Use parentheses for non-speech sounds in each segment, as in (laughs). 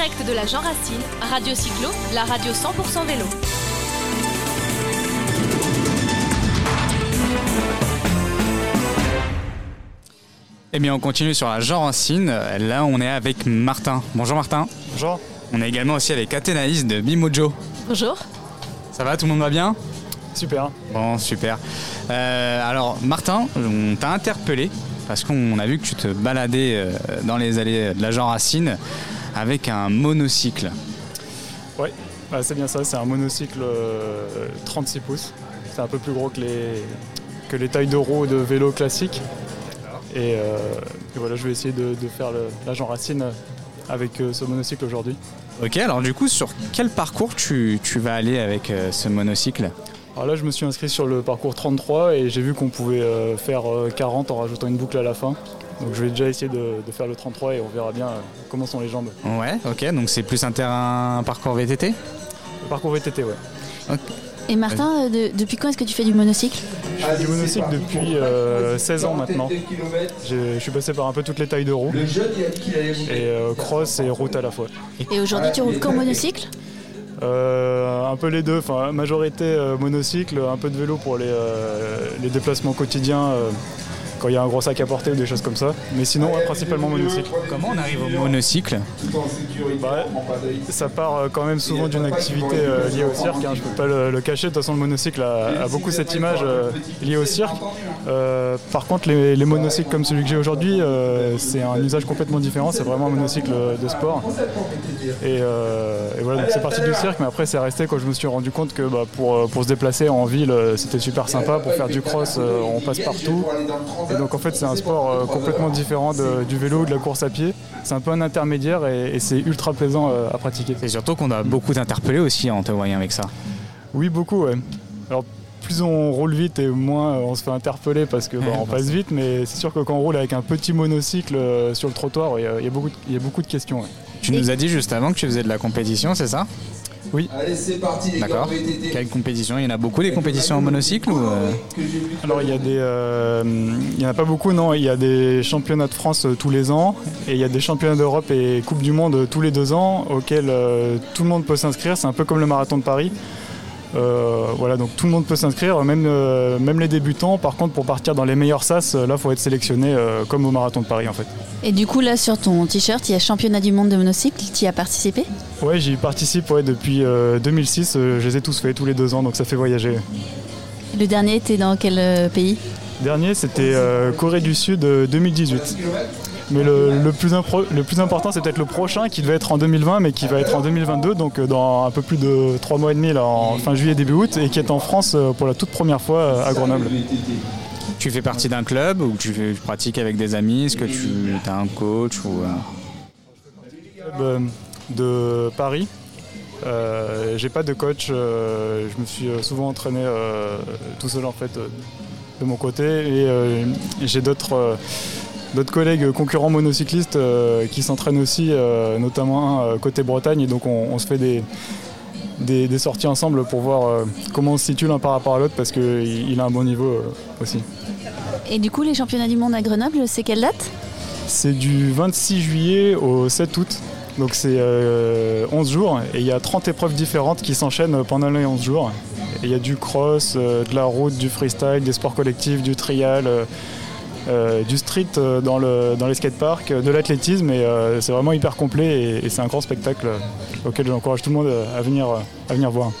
direct de la Jean Racine, Radio Cyclo, la radio 100% vélo. Eh bien, on continue sur la Jean Racine. Là, on est avec Martin. Bonjour Martin. Bonjour. On est également aussi avec Athénaïs de Bimojo. Bonjour. Ça va, tout le monde va bien? Super. Bon, super. Euh, alors, Martin, on t'a interpellé parce qu'on a vu que tu te baladais euh, dans les allées de la Jean Racine avec un monocycle. Oui, bah, c'est bien ça. C'est un monocycle euh, 36 pouces. C'est un peu plus gros que les, que les tailles de roues de vélo classiques. Et, euh, et voilà, je vais essayer de, de faire le- la Jean Racine avec euh, ce monocycle aujourd'hui. Ok, alors du coup, sur quel parcours tu, tu vas aller avec euh, ce monocycle? Alors là, je me suis inscrit sur le parcours 33 et j'ai vu qu'on pouvait euh, faire euh, 40 en rajoutant une boucle à la fin. Donc je vais déjà essayer de, de faire le 33 et on verra bien euh, comment sont les jambes. Ouais, ok, donc c'est plus un terrain un parcours VTT Le parcours VTT, ouais. Et Martin, euh, de- depuis quand est-ce que tu fais du monocycle? Je fais du monocycle depuis euh, 16 ans maintenant. J'ai- Je suis passé par un peu toutes les tailles de roues. Et euh, cross et route à la fois. Et aujourd'hui, tu roules qu'en monocycle? Euh, un peu les deux, enfin majorité euh, monocycle, un peu de vélo pour les, euh, les déplacements quotidiens euh, quand il y a un gros sac à porter ou des choses comme ça. Mais sinon, ouais, principalement monocycle. Comment on arrive au monocycle Bah, ça part euh, quand même souvent d'une activité euh, liée au cirque, hein, je peux pas le, le cacher, de toute façon le monocycle a, a beaucoup cette image euh, liée au cirque. Euh, par contre les, les monocycles comme celui que j'ai aujourd'hui, c'est un usage complètement différent, c'est vraiment un monocycle de sport. Et, et voilà, donc c'est parti du cirque, mais après c'est resté quand je me suis rendu compte que bah, pour, pour se déplacer en ville c'était super sympa, pour faire du cross on passe partout. Et donc en fait c'est un sport euh, complètement différent de- du vélo ou de la course à pied. C'est un peu un intermédiaire et, et c'est ultra plaisant euh, à pratiquer. C'est surtout qu'on a beaucoup t'interpeller aussi en te voyant avec ça. Oui, beaucoup, ouais. Alors, plus on roule vite et moins euh, on se fait interpeller parce que bah, on passe vite, mais c'est sûr que quand on roule avec un petit monocycle sur le trottoir, il y, a- y beaucoup de- il y a beaucoup de questions. ouais. Tu nous as dit juste avant que tu faisais de la compétition, c'est ça? Allez, c'est parti, les D'accord. Quelle compétition? Il y en a beaucoup des compétitions en monocycle ou euh, Alors, il y a des. euh, il n'y en a pas beaucoup, non. Il y a des championnats de France euh, tous les ans et il y a des championnats d'Europe et Coupe du Monde tous les deux ans auxquels euh, tout le monde peut s'inscrire. C'est un peu comme le marathon de Paris. Euh, voilà, donc tout le monde peut s'inscrire, même, euh, même les débutants. Par contre, pour partir dans les meilleurs sas, là, il faut être sélectionné euh, comme au marathon de Paris en fait. Et du coup, là, sur ton t-shirt, il y a championnat du monde de monocycle. Tu y as participé? Ouais, j'y participe ouais, depuis euh, 2006. euh, je les ai tous faits tous les deux ans, donc ça fait voyager. Le dernier était dans quel pays? Dernier, c'était euh, Corée du Sud euh, 2018. Mais le, le plus, impro- le plus important, c'est peut-être le prochain qui devait être en 2020, mais qui va être en 2022, donc euh, dans un peu plus de trois mois et demi, là, en fin juillet, début août, et qui est en France euh, pour la toute première fois euh, à Grenoble. tu fais partie d'un club ou tu, pratiques avec des amis? Est-ce que tu as un coach ou euh, club euh, de Paris. Euh, j'ai pas de coach, euh, je me suis euh, souvent entraîné euh, tout seul en fait euh, de mon côté et euh, j'ai d'autres euh, d'autres collègues concurrents monocyclistes euh, qui s'entraînent aussi, notamment côté Bretagne et donc on, on se fait des, des, des sorties ensemble pour voir comment on se situe l'un par rapport à l'autre parce qu'il il a un bon niveau aussi. Et du coup, les championnats du monde à Grenoble, c'est quelle date? C'est du 26 juillet au 7 août. Donc c'est euh, 11 jours et il y a 30 épreuves différentes qui s'enchaînent pendant les 11 jours. Il y a du cross, euh, de la route, du freestyle, des sports collectifs, du trial, euh, euh, du street euh, dans, le, dans les skateparks, euh, de l'athlétisme et euh, c'est vraiment hyper complet et, et c'est un grand spectacle auquel j'encourage tout le monde à venir, à venir voir.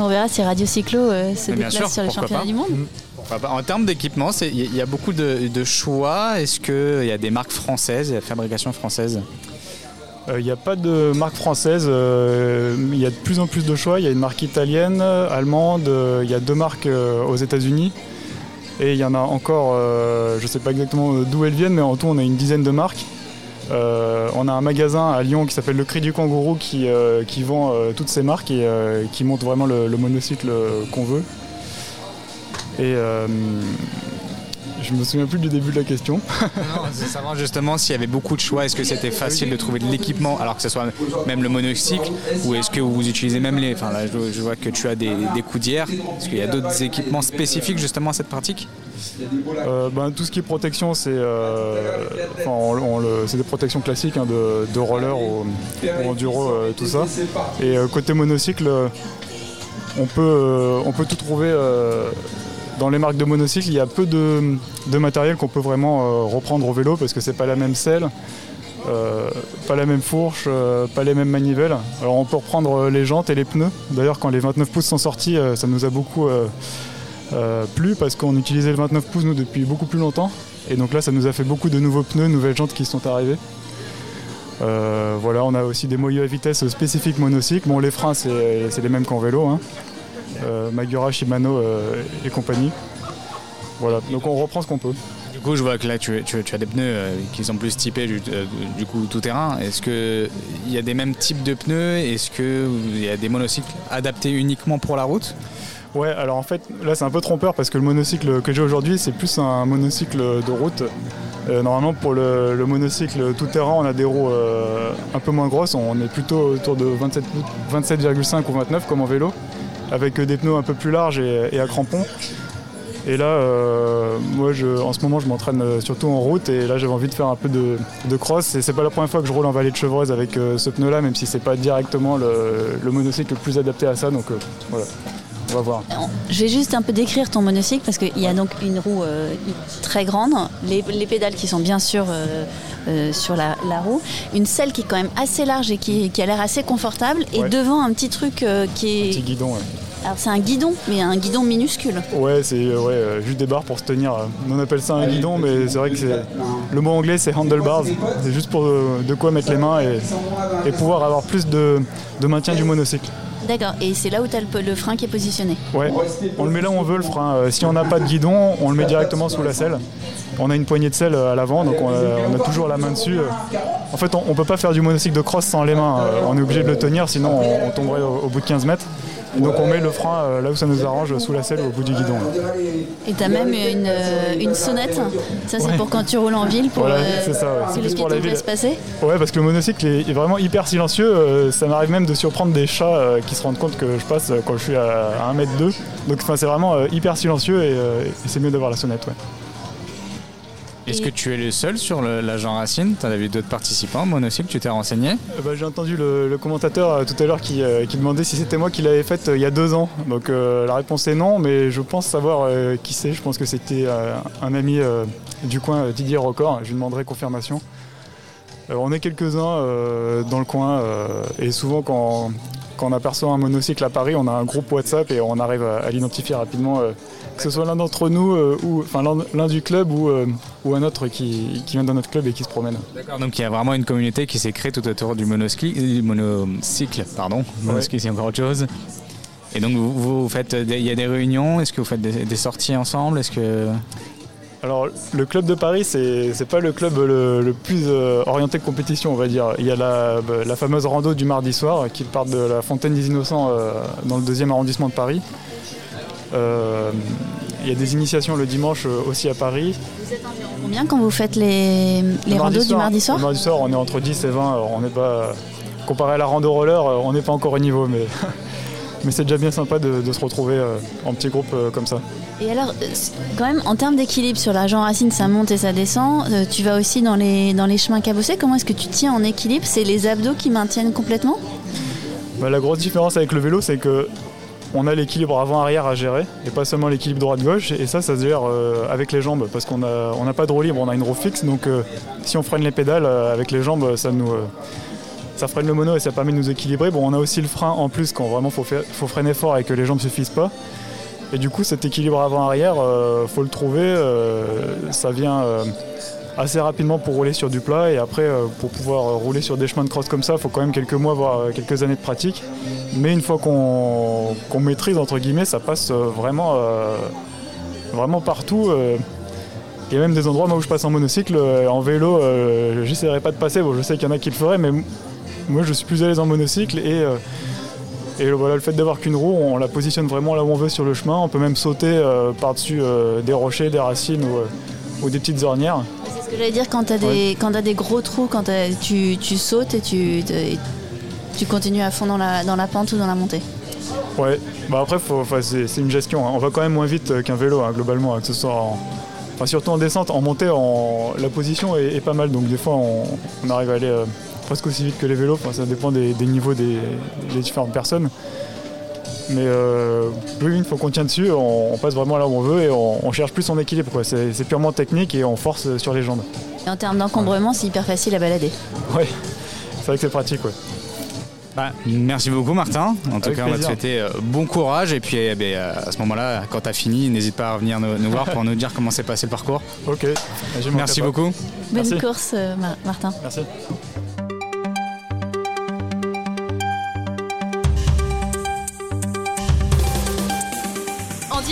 On verra si Radio Cyclo euh, se déplace sûr, sur les championnats pas. du monde. pas En termes d'équipement, il y, a- il y a beaucoup de, de choix. Est-ce qu'il y a des marques françaises, il y a de fabrication française? Il n'y a pas de marque française, euh, il y a de plus en plus de choix. Il y a une marque italienne, allemande, euh, il y a deux marques euh, aux États-Unis. Et il y en a encore, euh, je ne sais pas exactement d'où elles viennent, mais en tout on a une dizaine de marques. Euh, on a un magasin à Lyon qui s'appelle Le Cri du Kangourou qui, euh, qui vend euh, toutes ces marques et euh, qui monte vraiment le, le monocycle euh, qu'on veut. Euh, Je me souviens plus du début de la question. non, c'est savoir justement s'il y avait beaucoup de choix. Est-ce que c'était facile de trouver de l'équipement, alors que ce soit même le monocycle, ou est-ce que vous utilisez même les. Enfin là, je, vois que tu as des, des coudières. Est-ce qu'il y a d'autres équipements spécifiques justement à cette pratique? Euh, ben, Tout ce qui est protection, c'est euh, des protections classiques hein, de, roller ou, enduro, euh, tout ça. Et côté monocycle, on peut, on peut tout trouver dans les marques de monocycle, il y a peu de, matériel qu'on peut vraiment reprendre au vélo parce que c'est pas la même selle, pas la même fourche, pas les mêmes manivelles. Alors on peut reprendre les jantes et les pneus. D'ailleurs quand les 29 pouces sont sortis, ça nous a beaucoup euh, plus parce qu'on utilisait le 29 pouces nous depuis beaucoup plus longtemps. Et donc là ça nous a fait beaucoup de nouveaux pneus, nouvelles jantes qui sont arrivées. Euh, voilà, on a aussi des moyeux à vitesse spécifiques monocycle. Bon les freins c'est les mêmes qu'en vélo. Hein. Euh, Magura, Shimano et compagnie. Voilà, donc on reprend ce qu'on peut. Du coup, je vois que là, tu, as des pneus qui sont plus typés du, du coup tout terrain. Est-ce qu'il y a des mêmes types de pneus? Est-ce qu'il y a des monocycles adaptés uniquement pour la route? Ouais, alors en fait, là c'est un peu trompeur parce que le monocycle que j'ai aujourd'hui, c'est plus un monocycle de route. Euh, normalement, pour le, monocycle tout-terrain, on a des roues euh, un peu moins grosses. On est plutôt autour de 27,5 ou 29 comme en vélo, avec des pneus un peu plus larges et, à crampons. Et là, euh, moi, en ce moment, je m'entraîne surtout en route et là, j'avais envie de faire un peu de, cross. Et c'est pas la première fois que je roule en vallée de Chevreuse avec ce pneu-là, même si c'est pas directement le, le, monocycle le plus adapté à ça. Donc voilà. Va voir. Je vais juste un peu décrire ton monocycle parce qu'il y a donc une roue euh, très grande, les, pédales qui sont bien sûr euh, euh, sur la, roue, une selle qui est quand même assez large et qui, a l'air assez confortable, et devant un petit truc qui est. Un petit guidon, ouais. Alors c'est un guidon, mais un guidon minuscule. Ouais, c'est ouais, juste des barres pour se tenir. On appelle ça un guidon, mais c'est vrai que le mot anglais c'est handlebars. C'est juste pour de quoi mettre les mains et, pouvoir avoir plus de maintien du monocycle. D'accord, et c'est là où tu as le, frein qui est positionné Ouais, on le met là où on veut le frein. Euh, si on n'a pas de guidon, on le met directement sous la selle. On a une poignée de selle euh, à l'avant, donc on a, toujours la main dessus. Euh. En fait, on ne peut pas faire du monocycle de cross sans les mains. On est obligé de le tenir, sinon on, tomberait au bout de 15 mètres. Donc on met le frein euh, là où ça nous arrange, sous la selle ou au bout du guidon. Et tu as même une, euh, une sonnette, ça c'est pour quand tu roules en ville, pour voilà, euh, ça, ouais. les pour la ville. passer Ouais, parce que le monocycle est, vraiment hyper silencieux. ça m'arrive même de surprendre des chats qui se rendent compte que je passe quand je suis à, 1m2. Donc c'est vraiment hyper silencieux et, et c'est mieux d'avoir la sonnette. Ouais. Est-ce que tu es le seul sur l'agent Racine Tu as vu d'autres participants monocycle Tu t'es renseigné euh, bah, J'ai entendu le, commentateur euh, tout à l'heure euh, qui, demandait si c'était moi qui l'avais faite il y a deux ans. Donc la réponse est non, mais je pense savoir qui c'est. Je pense que c'était un ami du coin, Didier Record. Je lui demanderai confirmation. on est quelques-uns dans le coin et souvent quand, on aperçoit un monocycle à Paris, on a un groupe WhatsApp et on arrive à l'identifier rapidement que ce soit l'un d'entre nous, euh, ou enfin l'un du club ou, euh, ou un autre qui, vient dans notre club et qui se promène. D'accord, donc il y a vraiment une communauté qui s'est créée tout autour du monocycle, monocycle pardon, monocycle c'est encore autre chose. Et donc vous, faites, il y a des réunions, est-ce que vous faites des, sorties ensemble Est-ce que alors, le club de Paris, c'est n'est pas le club le, plus euh, orienté compétition, on va dire. Il y a la, la, fameuse rando du mardi soir qui part de la Fontaine des Innocents dans le deuxième arrondissement de Paris. Euh, il y a des initiations le dimanche euh, aussi à Paris. Vous êtes environ combien quand vous faites les, les randos du mardi soir Le mardi soir, on est entre 10 et 20. on n'est pas, comparé à la rando roller, euh, on n'est pas encore au niveau, mais, (laughs) mais c'est déjà bien sympa de, se retrouver en petit groupe comme ça. Et alors, quand même, en termes d'équilibre sur l'argent racine, ça monte et ça descend. tu vas aussi dans les, dans les chemins cabossés. Comment est-ce que tu tiens en équilibre? C'est les abdos qui maintiennent complètement? Bah, La grosse différence avec le vélo, c'est que on a l'équilibre avant-arrière à gérer et pas seulement l'équilibre droite-gauche. Et ça, ça se gère euh, avec les jambes parce qu'on n'a pas de roue libre, on a une roue fixe. Donc euh, si on freine les pédales euh, avec les jambes, ça nous. Ça freine le mono et ça permet de nous équilibrer. Bon, on a aussi le frein en plus quand vraiment faut, faut freiner fort et que les jambes ne suffisent pas. Et du coup, cet équilibre avant-arrière, il faut le trouver. ça vient assez rapidement pour rouler sur du plat et après euh, pour pouvoir euh, rouler sur des chemins de cross comme ça, il faut quand même quelques mois, voire euh, quelques années de pratique. Mais une fois qu'on maîtrise, entre guillemets, ça passe vraiment, vraiment partout. Il y a même des endroits où je passe en monocycle, en vélo, j'essaierai pas de passer. Bon, je sais qu'il y en a qui le feraient, mais moi je suis plus à l'aise en monocycle et Et voilà, le fait d'avoir qu'une roue, on la positionne vraiment là où on veut sur le chemin. On peut même sauter euh, par-dessus euh, des rochers, des racines ou, des petites ornières. C'est ce que j'allais dire quand tu as, as, des gros trous, quand tu, tu, sautes et tu, tu continues à fond dans la, dans la pente ou dans la montée. Ouais, bah après c'est une gestion. Hein. On va quand même moins vite qu'un vélo hein, globalement, hein, que ce soit surtout en descente, en montée, la position est, pas mal. Donc des fois on, arrive à aller euh, presque aussi vite que les vélos. ça dépend des, niveaux des, différentes personnes. Mais euh, une fois qu'on tient dessus, on, passe vraiment là où on veut et on, cherche plus son équilibre. C'est purement technique et on force sur les jambes. en termes d'encombrement, c'est hyper facile à balader. Oui, c'est vrai que c'est pratique. Bah, merci beaucoup Martin. En tout cas, on va te souhaiter euh, bon courage. Et puis eh ben, euh, à ce moment-là, quand tu as fini, n'hésite pas à revenir nous, voir pour nous dire comment s'est passé le parcours. Ok. Merci beaucoup. Bonne course euh, Martin. Merci.